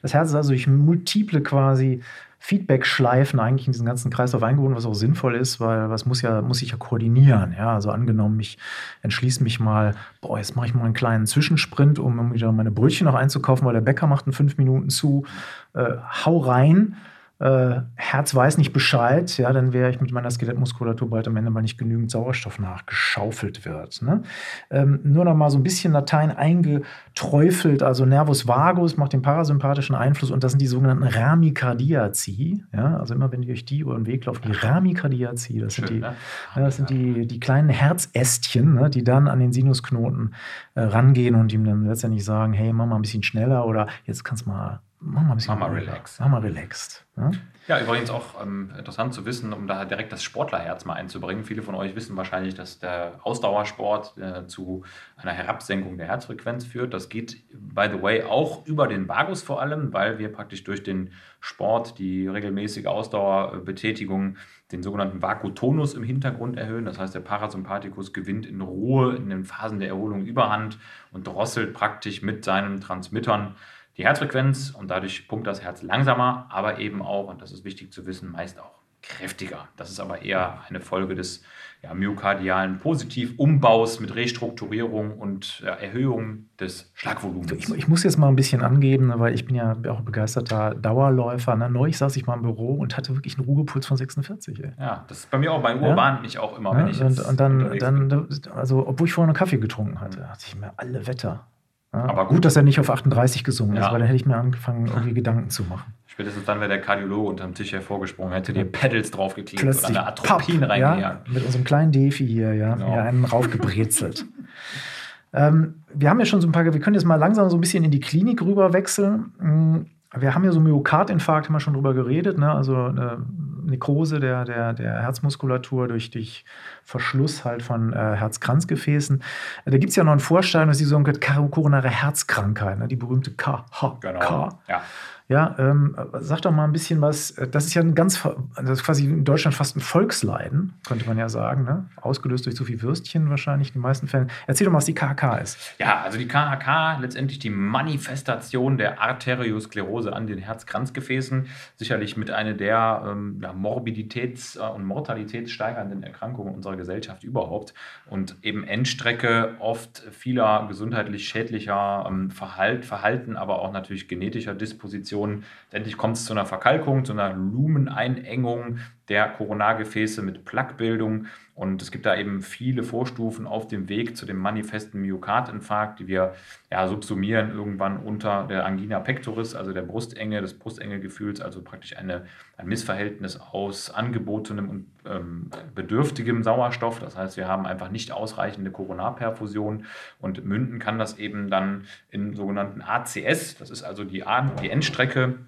das Herz ist also durch multiple quasi Feedback-Schleifen eigentlich in diesen ganzen Kreislauf eingebunden, was auch sinnvoll ist, weil was muss ja, muss ich ja koordinieren. Ja, also angenommen, ich entschließe mich mal, boah, jetzt mache ich mal einen kleinen Zwischensprint, um wieder meine Brötchen noch einzukaufen, weil der Bäcker macht in fünf Minuten zu. Äh, hau rein äh, Herz weiß nicht Bescheid, ja, dann wäre ich mit meiner Skelettmuskulatur bald am Ende mal nicht genügend Sauerstoff nachgeschaufelt wird. Ne? Ähm, nur noch mal so ein bisschen Latein eingeträufelt, also Nervus vagus macht den parasympathischen Einfluss und das sind die sogenannten Ramikardiaci. Ja? Also immer wenn ihr euch die über den Weg lauft, die Ramikardiaci, das Schön, sind, die, ne? das sind die, die kleinen Herzästchen, ne? die dann an den Sinusknoten äh, rangehen und ihm dann letztendlich sagen, hey, mach mal ein bisschen schneller oder jetzt kannst du mal Mach mal ein bisschen. Mach mal relaxed. Mach mal relaxed. Ja? ja, übrigens auch ähm, interessant zu wissen, um da direkt das Sportlerherz mal einzubringen. Viele von euch wissen wahrscheinlich, dass der Ausdauersport äh, zu einer Herabsenkung der Herzfrequenz führt. Das geht, by the way, auch über den Vagus vor allem, weil wir praktisch durch den Sport, die regelmäßige Ausdauerbetätigung, den sogenannten Vakutonus im Hintergrund erhöhen. Das heißt, der Parasympathikus gewinnt in Ruhe in den Phasen der Erholung Überhand und drosselt praktisch mit seinen Transmittern die Herzfrequenz und dadurch pumpt das Herz langsamer, aber eben auch, und das ist wichtig zu wissen, meist auch kräftiger. Das ist aber eher eine Folge des ja, myokardialen Positivumbaus mit Restrukturierung und ja, Erhöhung des Schlagvolumens. Ich, ich, muss jetzt mal ein bisschen angeben, ne, weil ich bin ja auch begeisterter Dauerläufer. Ne? Neulich saß ich mal im Büro und hatte wirklich einen Ruhepuls von 46. Ey. Ja, das ist bei mir auch, bei Uhr ja? ich auch immer, wenn ich und, und dann, dann, also obwohl ich vorher einen Kaffee getrunken hatte, dachte ich mir, alle Wetter. Ja, aber gut, dass er nicht auf 38 gesungen ja. ist, weil dann hätte ich mir angefangen, irgendwie Gedanken zu machen. Spätestens dann wäre der Kardiologe unterm Tisch hervorgesprungen, hätte dir Pedals draufgeklebt Plötzlich oder eine Atropin reingejagt. Ja, mit unserem kleinen Defi hier, ja, genau. ja einen raufgebrezelt. ähm, wir haben ja schon so ein paar, wir können jetzt mal langsam so ein bisschen in die Klinik rüber wechseln. Wir haben ja so Myokardinfarkt, haben wir schon drüber geredet, ne? also eine Nekrose der, der, der Herzmuskulatur durch, durch Verschluss halt von äh, Herzkranzgefäßen. Da gibt es ja noch einen Vorstein, das ist die sogenannte koronare Herzkrankheit, ne? die berühmte KHK. Genau. Ja. Ja, ähm, sag doch mal ein bisschen was. Das ist ja ein ganz, das ist quasi in Deutschland fast ein Volksleiden, könnte man ja sagen. Ne? Ausgelöst durch zu viel Würstchen wahrscheinlich in den meisten Fällen. Erzähl doch mal, was die KHK ist. Ja, also die KHK, letztendlich die Manifestation der Arteriosklerose an den Herzkranzgefäßen. Sicherlich mit einer der ähm, Morbiditäts- äh, und Mortalitätssteigernden Erkrankungen unserer Gesellschaft überhaupt. Und eben Endstrecke oft vieler gesundheitlich schädlicher ähm, Verhalt, Verhalten, aber auch natürlich genetischer Dispositionen Infektionen. Letztendlich kommt es zu einer Verkalkung, zu einer Lumeneinengung der Koronargefäße mit Plaquebildung. Und es gibt da eben viele Vorstufen auf dem Weg zu dem manifesten Myokardinfarkt, die wir ja, subsumieren irgendwann unter der Angina pectoris, also der Brustenge, des Brustengegefühls, also praktisch eine, ein Missverhältnis aus angebotenem und ähm, bedürftigem Sauerstoff. Das heißt, wir haben einfach nicht ausreichende Koronarperfusion und münden kann das eben dann in sogenannten ACS, das ist also die, die Endstrecke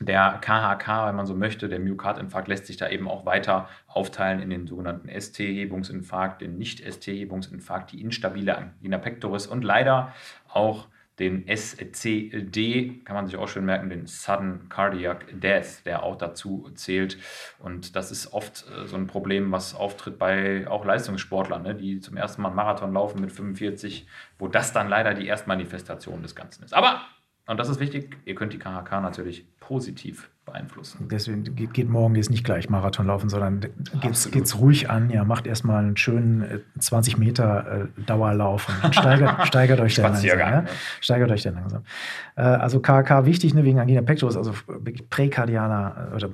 der KHK, wenn man so möchte, der Myokardinfarkt lässt sich da eben auch weiter aufteilen in den sogenannten ST-Hebungsinfarkt, den Nicht-ST-Hebungsinfarkt, die instabile Angina pectoris und leider auch den SCD, kann man sich auch schön merken, den Sudden Cardiac Death, der auch dazu zählt. Und das ist oft äh, so ein Problem, was auftritt bei auch Leistungssportlern, ne, die zum ersten Mal einen Marathon laufen mit 45, wo das dann leider die Erstmanifestation des Ganzen ist. Aber, und das ist wichtig, ihr könnt die KHK natürlich positiv beeinflussen. Deswegen geht, geht morgen jetzt nicht gleich Marathon laufen, sondern geht es ruhig an. Ja, macht erstmal einen schönen 20 äh, Meter äh, Dauerlauf und steigert, steigert euch dann langsam. Ja? Steigert euch dann langsam. Äh, also KK wichtig ne, wegen Angina pectoris, also präkardialer oder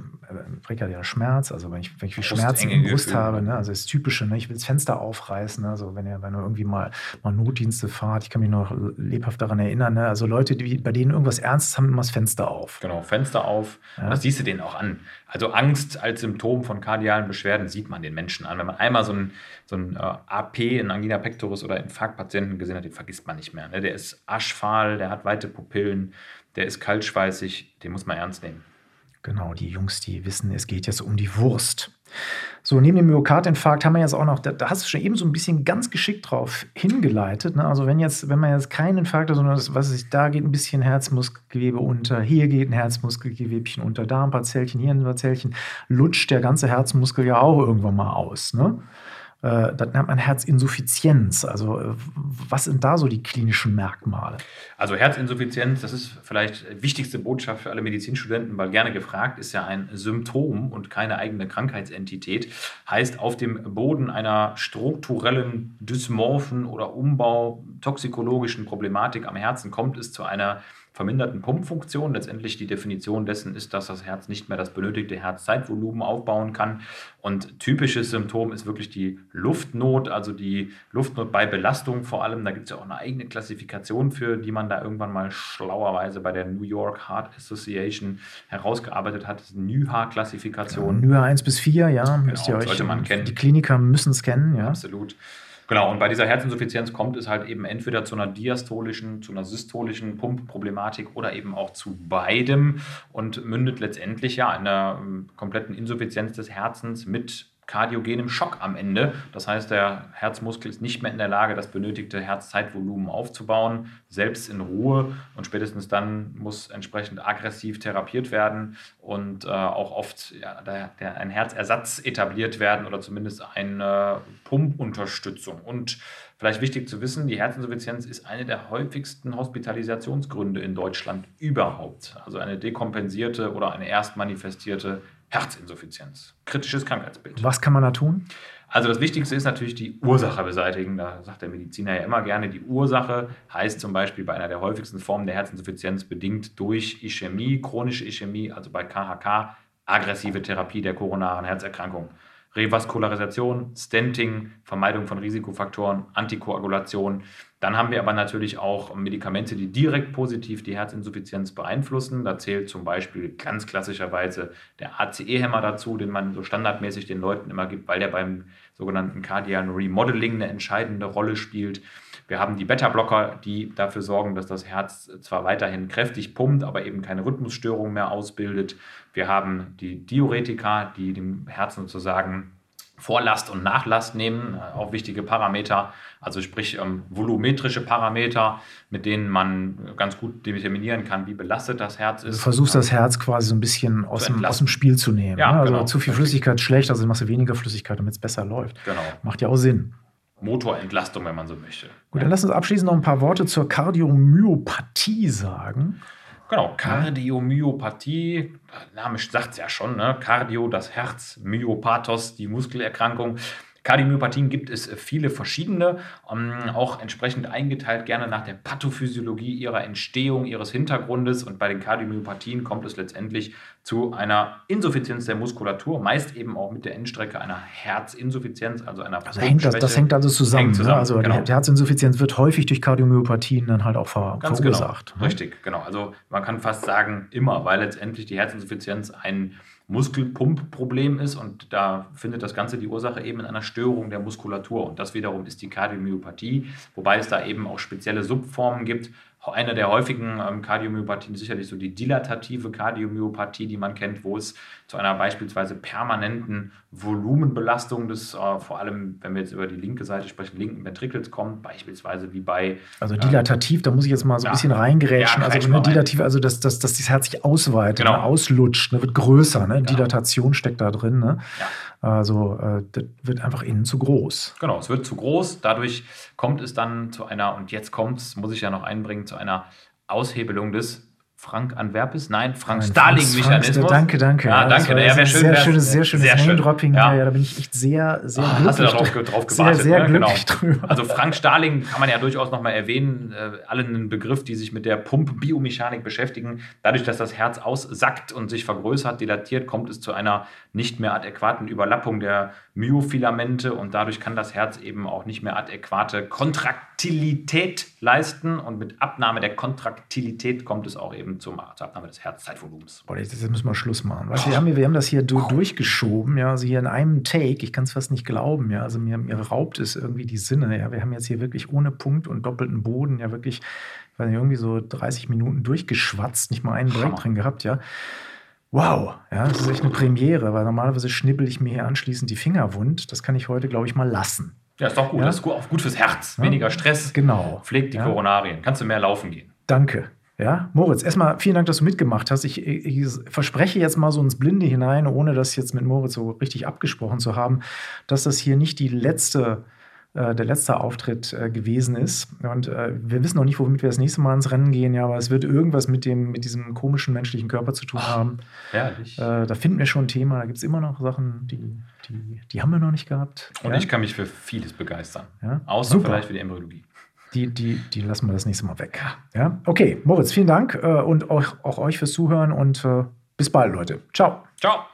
präkardialer Schmerz, also wenn ich, wenn ich Schmerzen im Brust Gefühl. habe, ne, also das Typische, ne, ich will das Fenster aufreißen, ne, also wenn ihr, wenn ihr irgendwie mal, mal Notdienste fahrt, ich kann mich noch lebhaft daran erinnern, ne, also Leute, die, bei denen irgendwas Ernstes haben, immer das Fenster auf. Genau, Fenster auf. Ja. Das siehst du denen auch an. Also Angst als Symptom von kardialen Beschwerden sieht man den Menschen an. Wenn man einmal so ein, so ein äh, AP, in Angina pectoris oder Infarktpatienten gesehen hat, den vergisst man nicht mehr. Ne? Der ist aschfahl, der hat weite Pupillen, der ist kaltschweißig, den muss man ernst nehmen. Genau, die Jungs, die wissen, es geht jetzt um die Wurst. So, neben dem Myokardinfarkt haben wir jetzt auch noch, da, hast du schon eben so ein bisschen ganz geschickt drauf hingeleitet. Ne? Also wenn jetzt, wenn man jetzt keinen Infarkt hat, sondern das, was ist, da geht ein bisschen Herzmuskelgewebe unter, hier geht ein Herzmuskelgewebchen unter, da ein paar Zellchen, hier ein paar Zellchen, lutscht der ganze Herzmuskel ja auch irgendwann mal aus. Ne? Äh, das nennt man Herzinsuffizienz. Also äh, was sind da so die klinischen Merkmale? Also Herzinsuffizienz, das ist vielleicht die wichtigste Botschaft für alle Medizinstudenten, weil gerne gefragt ist ja ein Symptom und keine eigene Krankheitsentität. Heißt, auf dem Boden einer strukturellen, dysmorphen oder Umbau toxikologischen Problematik am Herzen kommt es zu einer verminderten Pumpfunktion. Letztendlich die Definition dessen ist, dass das Herz nicht mehr das benötigte Herzzeitvolumen aufbauen kann. Und typisches Symptom ist wirklich die Luftnot, also die Luftnot bei Belastung vor allem. Da gibt es ja auch eine eigene Klassifikation für, die man da irgendwann mal schlauerweise bei der New York Heart Association herausgearbeitet hat. Das ist NYHA-Klassifikation. Ja, NYHA 1 bis 4, ja, genau, müsst ihr euch. Sollte man kennen. Die Kliniker müssen es kennen, ja. Absolut. Genau, und bei dieser Herzinsuffizienz kommt es halt eben entweder zu einer diastolischen, zu einer systolischen Pumpproblematik oder eben auch zu beidem und mündet letztendlich ja in einer ähm, kompletten Insuffizienz des Herzens mit kardiogenem Schock am Ende. Das heißt, der Herzmuskel ist nicht mehr in der Lage, das benötigte Herzzeitvolumen aufzubauen, selbst in Ruhe. Und spätestens dann muss entsprechend aggressiv therapiert werden und äh, auch oft ja, der, der, ein Herzersatz etabliert werden oder zumindest eine Pumpunterstützung. Und vielleicht wichtig zu wissen, die Herzinsuffizienz ist eine der häufigsten Hospitalisationsgründe in Deutschland überhaupt. Also eine dekompensierte oder eine erst manifestierte Herzinsuffizienz. Kritisches Krankheitsbild. Was kann man da tun? Also das Wichtigste ist natürlich die Ursache beseitigen. Da sagt der Mediziner ja immer gerne, die Ursache heißt zum Beispiel bei einer der häufigsten Formen der Herzinsuffizienz bedingt durch Ischämie, chronische Ischämie, also bei KHK, aggressive Therapie der koronaren Herzerkrankung. Revaskularisation, Stenting, Vermeidung von Risikofaktoren, Antikoagulation. Dann haben wir aber natürlich auch Medikamente, die direkt positiv die Herzinsuffizienz beeinflussen. Da zählt zum Beispiel ganz klassischerweise der ACE-Hämmer dazu, den man so standardmäßig den Leuten immer gibt, weil der beim sogenannten kardialen Remodeling eine entscheidende Rolle spielt. Wir haben die Beta-Blocker, die dafür sorgen, dass das Herz zwar weiterhin kräftig pumpt, aber eben keine Rhythmusstörung mehr ausbildet. Wir haben die Diuretika, die dem Herzen sozusagen Vorlast und Nachlast nehmen, äh, auch wichtige Parameter, also sprich ähm, volumetrische Parameter, mit denen man ganz gut determinieren kann, wie belastet das Herz ist. Du versuchst das Herz quasi so ein bisschen aus, dem, aus dem Spiel zu nehmen. Ja, ne? Also genau. zu viel Flüssigkeit ist schlecht, also machst du weniger Flüssigkeit, damit es besser läuft. Genau. Macht ja auch Sinn. Motorentlastung, wenn man so möchte. Gut, dann lass uns abschließend noch ein paar Worte zur Kardiomyopathie sagen. Genau, Kardiomyopathie, der Name sagt es ja schon, ne? Cardio, das Herz, Myopathos, die Muskelerkrankung. Kardiomyopathien gibt es viele verschiedene, ähm, auch entsprechend eingeteilt gerne nach der Pathophysiologie ihrer Entstehung, ihres Hintergrundes. Und bei den Kardiomyopathien kommt es letztendlich zu einer Insuffizienz der Muskulatur, meist eben auch mit der Endstrecke einer Herzinsuffizienz, also einer also hängt das, das hängt also zusammen. Hängt zusammen ne? Also genau. die Herzinsuffizienz wird häufig durch Kardiomyopathien dann halt auch ver Ganz genau. verursacht. Genau. Richtig, genau. Also man kann fast sagen immer, weil letztendlich die Herzinsuffizienz ein Muskelpumpproblem ist und da findet das Ganze die Ursache eben in einer Störung der Muskulatur und das wiederum ist die Kardiomyopathie, wobei es da eben auch spezielle Subformen gibt, eine der häufigen ähm, Kardiomyopathien ist sicherlich so die dilatative Kardiomyopathie, die man kennt, wo es zu einer beispielsweise permanenten Volumenbelastung des, äh, vor allem, wenn wir jetzt über die linke Seite sprechen, linken Ventrikels kommt, beispielsweise wie bei. Also dilatativ, äh, da muss ich jetzt mal so ein ja, bisschen reingerätschen. Ja, also ne, dilativ, also dass, dass, dass das Herz sich ausweitet, genau. ne, auslutscht, ne, wird größer. Ne? Dilatation steckt da drin. Ne? Ja. Also äh, das wird einfach innen zu groß. Genau, es wird zu groß. Dadurch kommt es dann zu einer, und jetzt kommt es, muss ich ja noch einbringen, zu einer Aushebelung des Frank Antwerpes? Nein, Frank Starling-Mechanismus. Danke, danke. Ja, danke. Ja, wäre schön, sehr schönes, sehr schönes sehr Name-Dropping. Ja. ja. da bin ich echt sehr, sehr oh, glücklich. Hast du darauf drauf gewartet? Sehr, sehr ne? glücklich genau. drüber. Also Frank Starling kann man ja durchaus nochmal erwähnen. Äh, alle einen Begriff, die sich mit der Pump-Biomechanik beschäftigen. Dadurch, dass das Herz aussackt und sich vergrößert, dilatiert, kommt es zu einer nicht mehr adäquaten Überlappung der Myofilamente und dadurch kann das Herz eben auch nicht mehr adäquate Kontraktilität leisten und mit Abnahme der Kontraktilität kommt es auch eben zum, zur Abnahme des Herzzeitvolumens. Boah, jetzt müssen wir Schluss machen. Weißt, wir, haben, wir haben das hier du, durchgeschoben, ja, also hier in einem Take, ich kann es fast nicht glauben, ja, also mir, mir raubt es irgendwie die Sinne, ja, wir haben jetzt hier wirklich ohne Punkt und doppelten Boden ja wirklich, ich weiß nicht, irgendwie so 30 Minuten durchgeschwatzt, nicht mal einen Break drin gehabt, ja. Wow, ja, das ist echt eine Premiere, weil normalerweise schnibbel ich mir hier anschließend die Finger wund. Das kann ich heute, glaube ich, mal lassen. Ja, ist doch gut. Ja? Das ist gut, gut fürs Herz. Weniger Stress. Genau. Pflegt die ja? Koronarien. Kannst du mehr laufen gehen. Danke. Ja, Moritz, erstmal vielen Dank, dass du mitgemacht hast. Ich, ich, verspreche jetzt mal so ins Blinde hinein, ohne das jetzt mit Moritz so richtig abgesprochen zu haben, dass das hier nicht die letzte äh, der letzte Auftritt äh, gewesen ist. Und äh, wir wissen noch nicht, womit wir das nächste Mal ins Rennen gehen, ja, aber es wird irgendwas mit, dem, mit diesem komischen menschlichen Körper zu tun oh, haben. Herrlich. Äh, da finden wir schon ein Thema, da gibt es immer noch Sachen, die, die, die haben wir noch nicht gehabt. Und ja? ich kann mich für vieles begeistern. Ja? Außer Super. vielleicht für die Embryologie. Die, die, die lassen wir das nächste Mal weg. Ja? Okay, Moritz, vielen Dank äh, und auch, auch euch fürs Zuhören und äh, bis bald, Leute. Ciao. Ciao.